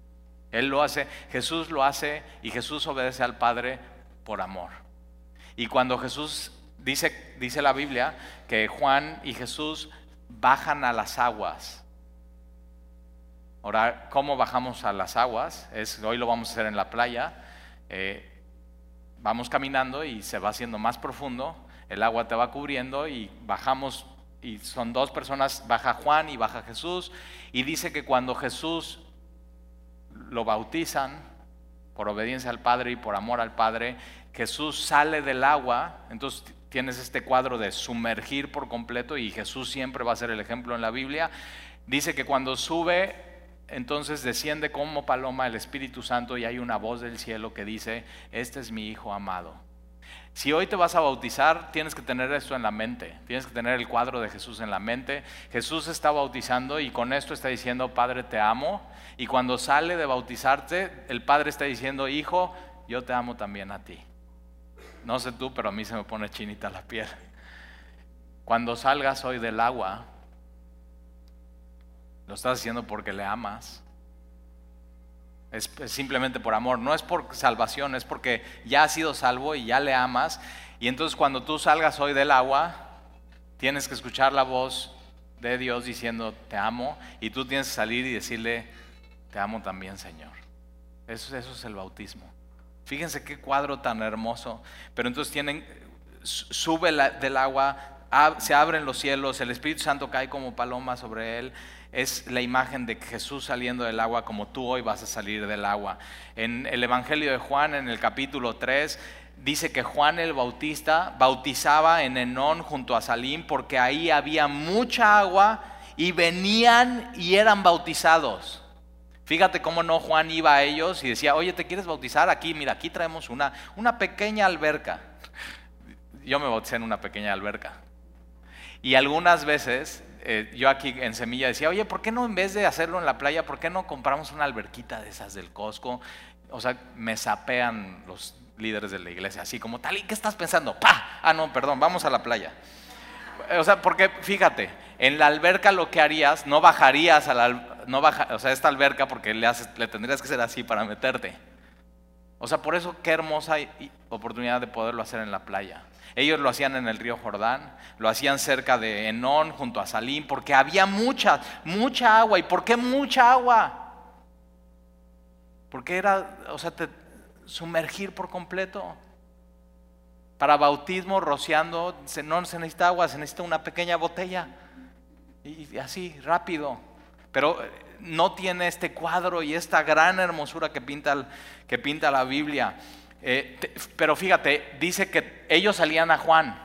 Él lo hace, Jesús lo hace y Jesús obedece al Padre por amor. Y cuando Jesús dice, dice la Biblia que Juan y Jesús bajan a las aguas Ahora, ¿cómo bajamos a las aguas? Es, hoy lo vamos a hacer en la playa. Eh, vamos caminando y se va haciendo más profundo, el agua te va cubriendo y bajamos, y son dos personas, baja Juan y baja Jesús, y dice que cuando Jesús lo bautizan, por obediencia al Padre y por amor al Padre, Jesús sale del agua, entonces tienes este cuadro de sumergir por completo y Jesús siempre va a ser el ejemplo en la Biblia. Dice que cuando sube entonces desciende como paloma el Espíritu Santo y hay una voz del cielo que dice, este es mi Hijo amado. Si hoy te vas a bautizar, tienes que tener esto en la mente, tienes que tener el cuadro de Jesús en la mente. Jesús está bautizando y con esto está diciendo, Padre, te amo. Y cuando sale de bautizarte, el Padre está diciendo, Hijo, yo te amo también a ti. No sé tú, pero a mí se me pone chinita la piel. Cuando salgas hoy del agua, lo estás haciendo porque le amas. Es, simplemente por amor. No es por salvación, es porque ya has sido salvo y ya le amas. Y entonces cuando tú salgas hoy del agua, tienes que escuchar la voz de Dios diciendo, te amo. Y tú tienes que salir y decirle, te amo también, Señor. Eso, eso es el bautismo. Fíjense qué cuadro tan hermoso. Pero entonces tienen, sube del agua, se abren los cielos, el Espíritu Santo cae como paloma sobre él es la imagen de Jesús saliendo del agua como tú hoy vas a salir del agua. En el Evangelio de Juan, en el capítulo 3, dice que Juan el Bautista bautizaba en Enón junto a Salim porque ahí había mucha agua y venían y eran bautizados. Fíjate cómo no Juan iba a ellos y decía, oye, ¿te quieres bautizar? Aquí, mira, aquí traemos una, una pequeña alberca. Yo me bauticé en una pequeña alberca. Y algunas veces eh, yo aquí en Semilla decía, oye, ¿por qué no en vez de hacerlo en la playa, por qué no compramos una alberquita de esas del Costco? O sea, me sapean los líderes de la iglesia, así como tal, ¿y qué estás pensando? ¡Pah! Ah, no, perdón, vamos a la playa. O sea, porque fíjate, en la alberca lo que harías, no bajarías a la, no baja, o sea, esta alberca porque le, le tendrías que hacer así para meterte. O sea, por eso qué hermosa oportunidad de poderlo hacer en la playa. Ellos lo hacían en el río Jordán, lo hacían cerca de Enón, junto a Salim, porque había mucha, mucha agua. ¿Y por qué mucha agua? Porque era, o sea, sumergir por completo. Para bautismo, rociando, no se necesita agua, se necesita una pequeña botella. Y así, rápido. Pero eh, no tiene este cuadro y esta gran hermosura que pinta, que pinta la Biblia. Eh, pero fíjate, dice que ellos salían a Juan.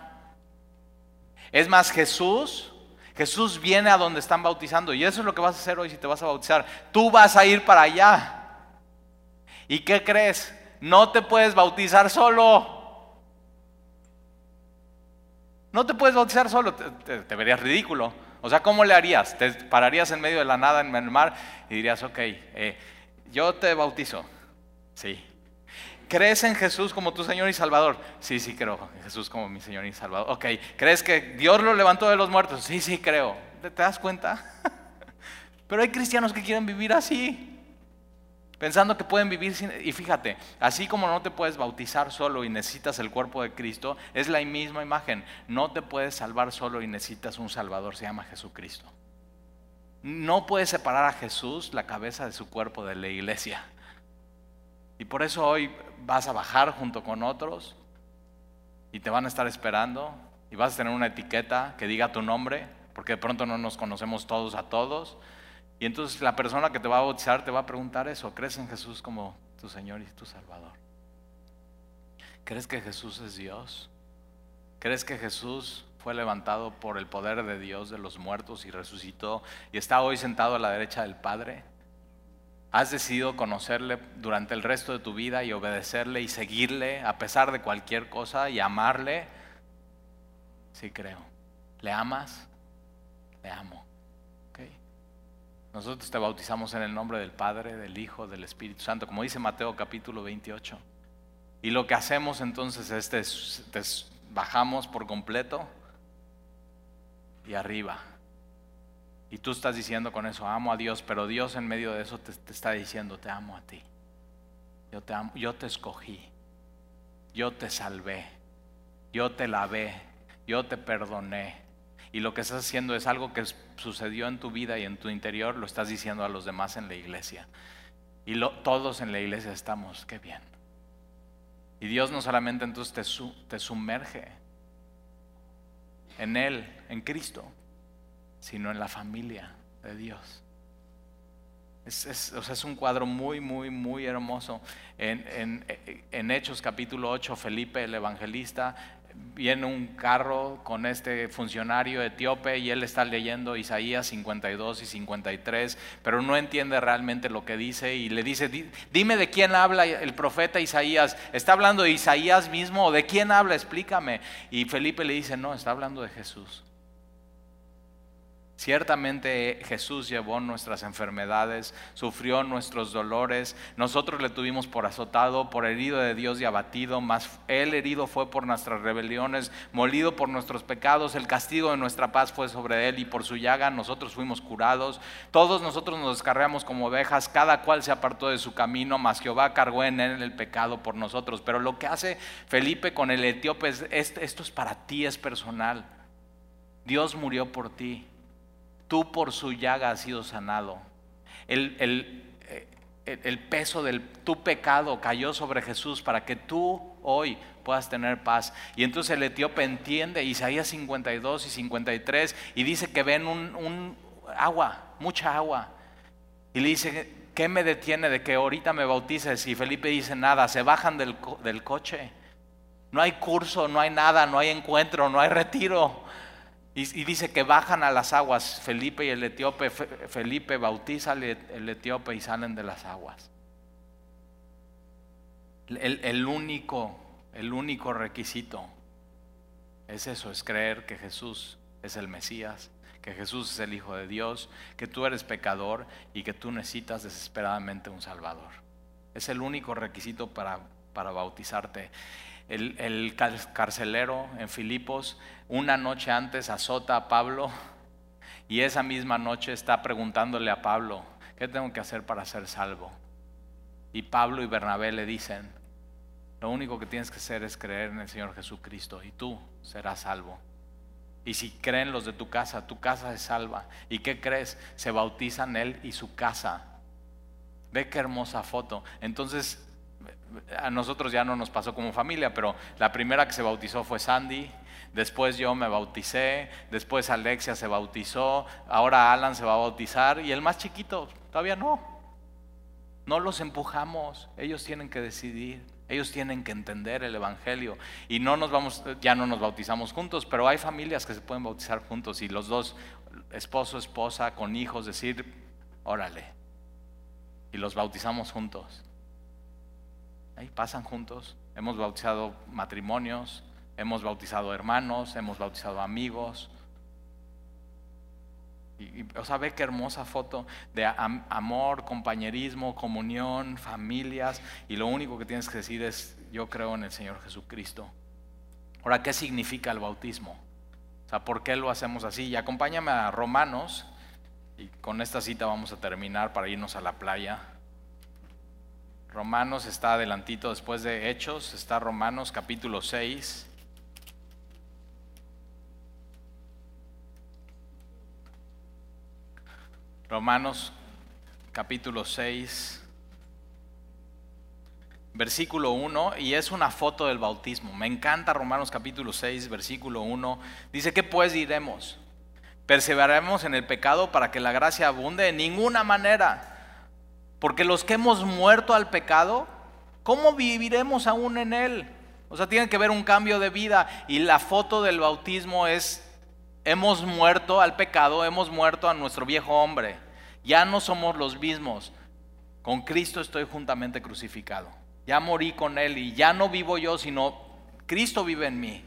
Es más, Jesús, Jesús viene a donde están bautizando. Y eso es lo que vas a hacer hoy si te vas a bautizar. Tú vas a ir para allá. ¿Y qué crees? No te puedes bautizar solo. No te puedes bautizar solo, te, verías ridículo. O sea, ¿cómo le harías? Te pararías en medio de la nada en el mar y dirías, ok, eh, yo te bautizo. Sí, ¿Crees en Jesús como tu Señor y Salvador? Sí, sí creo en Jesús como mi Señor y Salvador. Ok, ¿crees que Dios lo levantó de los muertos? Sí, sí creo. ¿Te, das cuenta? Pero hay cristianos que quieren vivir así, pensando que pueden vivir sin... Y fíjate, así como no te puedes bautizar solo y necesitas el cuerpo de Cristo, es la misma imagen. No te puedes salvar solo y necesitas un Salvador, se llama Jesucristo. No puedes separar a Jesús, la cabeza de su cuerpo, de la iglesia. Y por eso hoy vas a bajar junto con otros y te van a estar esperando y vas a tener una etiqueta que diga tu nombre, porque de pronto no nos conocemos todos a todos. Y entonces la persona que te va a bautizar te va a preguntar eso, ¿crees en Jesús como tu Señor y tu Salvador? ¿Crees que Jesús es Dios? ¿Crees que Jesús fue levantado por el poder de Dios de los muertos y resucitó y está hoy sentado a la derecha del Padre? ¿Has decidido conocerle durante el resto de tu vida y obedecerle y seguirle a pesar de cualquier cosa y amarle? Sí creo. ¿Le amas? Le amo. Nosotros te bautizamos en el nombre del Padre, del Hijo, del Espíritu Santo, como dice Mateo capítulo 28. Y lo que hacemos entonces es bajamos por completo y arriba. Y tú estás diciendo con eso, amo a Dios, pero Dios en medio de eso te, te está diciendo, te amo a ti. Yo te amo, yo te escogí, yo te salvé, yo te lavé, yo te perdoné. Y lo que estás haciendo es algo que sucedió en tu vida y en tu interior, lo estás diciendo a los demás en la iglesia. Y todos en la iglesia estamos, qué bien. Y Dios no solamente entonces te, sumerge en Él, en Cristo, sino en la familia de Dios. Es, o sea, es un cuadro muy, muy, muy hermoso. En, en, en Hechos capítulo 8, Felipe el evangelista viene un carro con este funcionario etíope y él está leyendo Isaías 52 y 53, pero no entiende realmente lo que dice y le dice, dime de quién habla el profeta Isaías, ¿está hablando de Isaías mismo o de quién habla? Explícame. Y Felipe le dice, no, está hablando de Jesús. Ciertamente Jesús llevó nuestras enfermedades, sufrió nuestros dolores, nosotros le tuvimos por azotado, por herido de Dios y abatido, mas él herido fue por nuestras rebeliones, molido por nuestros pecados, el castigo de nuestra paz fue sobre él y por su llaga nosotros fuimos curados. Todos nosotros nos descarriamos como ovejas, cada cual se apartó de su camino, mas Jehová cargó en él el pecado por nosotros. Pero lo que hace Felipe con el etíope es, esto es para ti, es personal. Dios murió por ti tú por su llaga has sido sanado. El, el, peso de tu pecado cayó sobre Jesús para que tú hoy puedas tener paz. Y entonces el etíope entiende Isaías 52 y 53 y dice que ven un, agua, mucha agua. Y le dice, ¿qué me detiene de que ahorita me bautices? Y Felipe dice, nada, se bajan del, del coche. No hay curso, no hay nada, no hay encuentro, no hay retiro. Y, dice que bajan a las aguas Felipe y el etíope. Felipe bautiza el etíope y salen de las aguas. El, único, el único requisito es eso, es creer que Jesús es el Mesías, que Jesús es el Hijo de Dios, que tú eres pecador y que tú necesitas desesperadamente un Salvador. Es el único requisito para, para bautizarte el, carcelero en Filipos una noche antes azota a Pablo y esa misma noche está preguntándole a Pablo, ¿qué tengo que hacer para ser salvo? Y Pablo y Bernabé le dicen, lo único que tienes que hacer es creer en el Señor Jesucristo y tú serás salvo. Y si creen los de tu casa, tu casa es salva. ¿Y qué crees? Se bautizan él y su casa. Ve qué hermosa foto. Entonces a nosotros ya no nos pasó como familia, pero la primera que se bautizó fue Sandy, después yo me bauticé, después Alexia se bautizó, ahora Alan se va a bautizar y el más chiquito todavía no. No los empujamos, ellos tienen que decidir, ellos tienen que entender el evangelio y no nos vamos ya no nos bautizamos juntos, pero hay familias que se pueden bautizar juntos y los dos esposo, esposa con hijos decir, "Órale." Y los bautizamos juntos. Pasan juntos. Hemos bautizado matrimonios, hemos bautizado hermanos, hemos bautizado amigos. Y, o sea, ve qué hermosa foto de amor, compañerismo, comunión, familias. Y lo único que tienes que decir es, yo creo en el Señor Jesucristo. Ahora, ¿qué significa el bautismo? O sea, ¿por qué lo hacemos así? Y acompáñame a Romanos. Y con esta cita vamos a terminar para irnos a la playa. Romanos está adelantito después de Hechos, está Romanos capítulo 6. Romanos capítulo 6. versículo 1, y es una foto del bautismo. Me encanta Romanos capítulo 6, versículo 1. Dice, ¿qué pues diremos? ¿Perseveraremos en el pecado para que la gracia abunde? De ninguna manera. Porque los que hemos muerto al pecado, ¿cómo viviremos aún en él? O sea, tiene que ver un cambio de vida. Y la foto del bautismo es, hemos muerto al pecado, hemos muerto a nuestro viejo hombre. Ya no somos los mismos. Con Cristo estoy juntamente crucificado. Ya morí con Él y ya no vivo yo, sino Cristo vive en mí.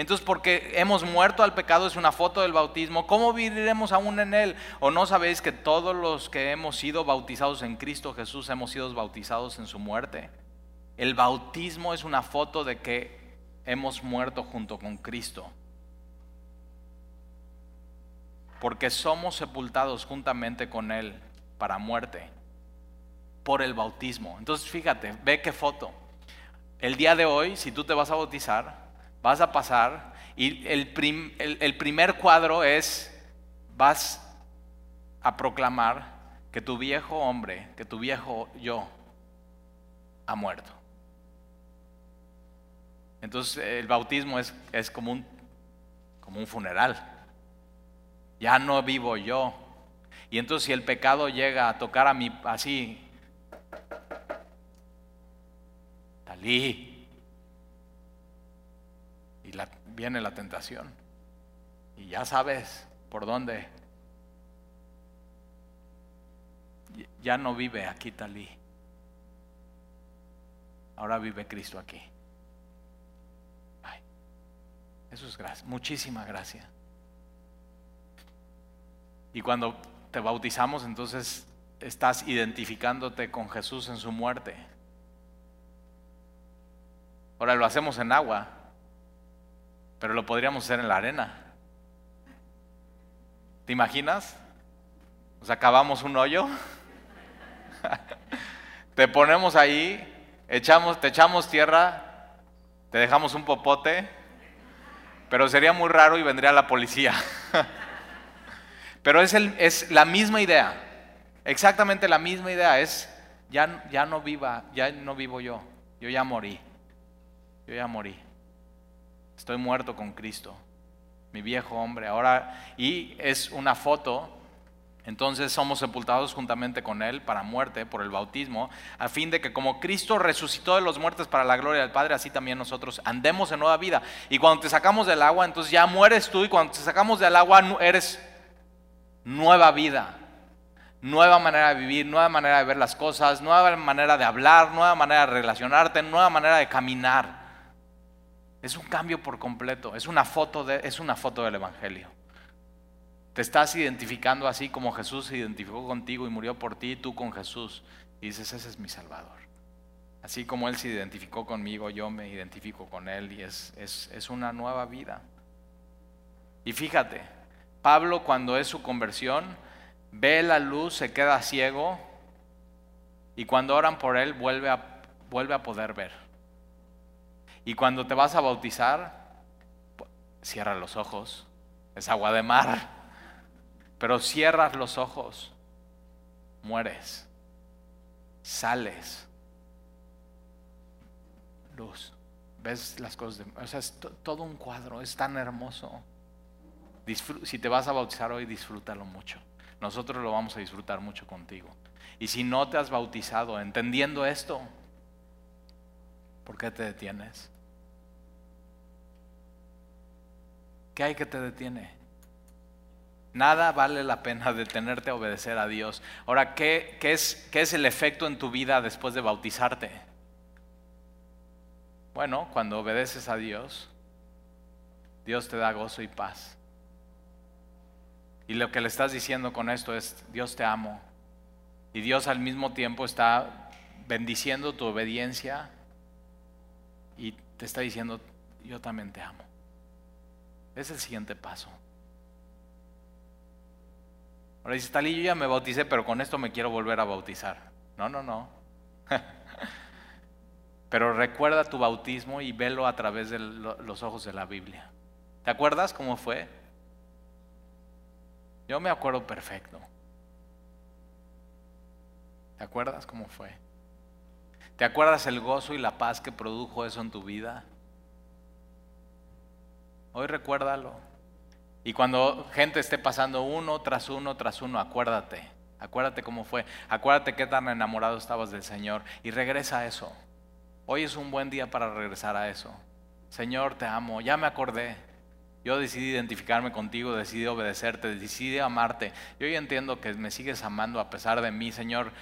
Entonces, porque hemos muerto al pecado es una foto del bautismo, ¿cómo viviremos aún en Él? ¿O no sabéis que todos los que hemos sido bautizados en Cristo Jesús hemos sido bautizados en su muerte? El bautismo es una foto de que hemos muerto junto con Cristo. Porque somos sepultados juntamente con Él para muerte por el bautismo. Entonces fíjate, ve qué foto. El día de hoy, si tú te vas a bautizar, vas a pasar y el, el primer cuadro es, vas a proclamar que tu viejo hombre, que tu viejo yo ha muerto. Entonces el bautismo es, es como, un, como un funeral. Ya no vivo yo. Y entonces si el pecado llega a tocar a mí así, talí, y viene la tentación. Y ya sabes por dónde. Ya no vive aquí Talí. Ahora vive Cristo aquí. Eso es gracia, muchísima gracia. Y cuando te bautizamos, entonces estás identificándote con Jesús en su muerte. Ahora lo hacemos en agua, pero lo podríamos hacer en la arena. ¿Te imaginas? Nos acabamos un hoyo, te ponemos ahí, echamos, te echamos tierra, te dejamos un popote pero sería muy raro y vendría la policía. Pero es, el, es, la misma idea, exactamente la misma idea, es ya, ya no viva, ya no vivo yo, yo ya morí, yo ya morí, estoy muerto con Cristo, mi viejo hombre, ahora, y es una foto entonces somos sepultados juntamente con Él para muerte por el bautismo, a fin de que como Cristo resucitó de los muertos para la gloria del Padre, así también nosotros andemos en nueva vida. Y cuando te sacamos del agua, entonces ya mueres tú y cuando te sacamos del agua eres nueva vida, nueva manera de vivir, nueva manera de ver las cosas, nueva manera de hablar, nueva manera de relacionarte, nueva manera de caminar. Es un cambio por completo, es una foto, de, es una foto del Evangelio. Te estás identificando así como Jesús se identificó contigo y murió por ti, tú con Jesús. Y dices, ese es mi Salvador. Así como Él se identificó conmigo, yo me identifico con Él y es, es, una nueva vida. Y fíjate, Pablo cuando es su conversión, ve la luz, se queda ciego y cuando oran por Él vuelve a, vuelve a poder ver. Y cuando te vas a bautizar, cierra los ojos, es agua de mar pero cierras los ojos, mueres, sales, luz, ves las cosas, de, o sea, es todo un cuadro, es tan hermoso. si te vas a bautizar hoy, disfrútalo mucho. Nosotros lo vamos a disfrutar mucho contigo. Y si no te has bautizado entendiendo esto, ¿por qué te detienes? ¿Qué hay que te detiene? Nada vale la pena detenerte a obedecer a Dios. Ahora, ¿qué, es, ¿qué es el efecto en tu vida después de bautizarte? Bueno, cuando obedeces a Dios, Dios te da gozo y paz. Y lo que le estás diciendo con esto es, Dios te amo. Y Dios al mismo tiempo está bendiciendo tu obediencia te está diciendo, yo también te amo. Es el siguiente paso. Ahora dice, Talí, yo ya me bauticé, pero con esto me quiero volver a bautizar. No, no, no. pero recuerda tu bautismo y velo a través de los ojos de la Biblia. ¿Te acuerdas cómo fue? Yo me acuerdo perfecto. ¿Te acuerdas cómo fue? ¿Te acuerdas el gozo y la paz que produjo eso en tu vida? Hoy recuérdalo. Y cuando gente esté pasando uno tras uno tras uno, acuérdate. Acuérdate cómo fue. Acuérdate qué tan enamorado estabas del Señor. Y regresa a eso. Hoy es un buen día para regresar a eso. Señor, te amo. Ya me acordé. Yo decidí identificarme contigo, decidí obedecerte, decidí amarte. Yo hoy entiendo que me sigues amando a pesar de mí, Señor.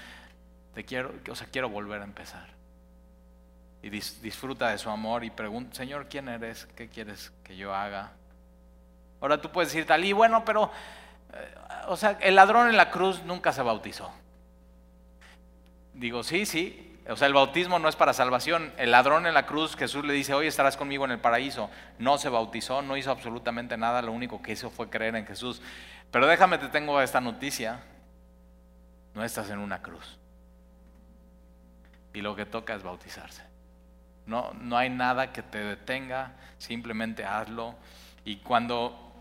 Quiero, o sea, quiero volver a empezar. Y disfruta de su amor y pregunta, Señor, ¿quién eres? ¿Qué quieres que yo haga? Ahora tú puedes decir, Talí, bueno, pero, eh, o sea, el ladrón en la cruz nunca se bautizó. Digo, sí, sí, o sea, el bautismo no es para salvación. El ladrón en la cruz, Jesús le dice, hoy estarás conmigo en el paraíso. No se bautizó, no hizo absolutamente nada, lo único que hizo fue creer en Jesús. Pero déjame, te tengo esta noticia. No estás en una cruz. Y lo que toca es bautizarse. No, no hay nada que te detenga, simplemente hazlo. Y cuando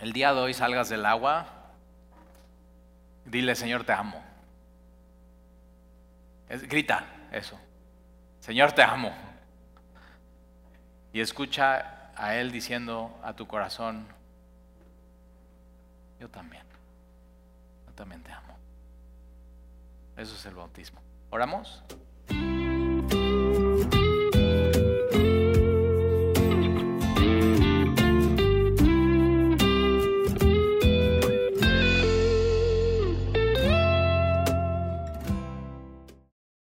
el día de hoy salgas del agua, dile, Señor, te amo. grita, eso. Señor, te amo. Y escucha a Él diciendo a tu corazón, yo también, yo también te amo. Eso es el bautismo. ¿Oramos?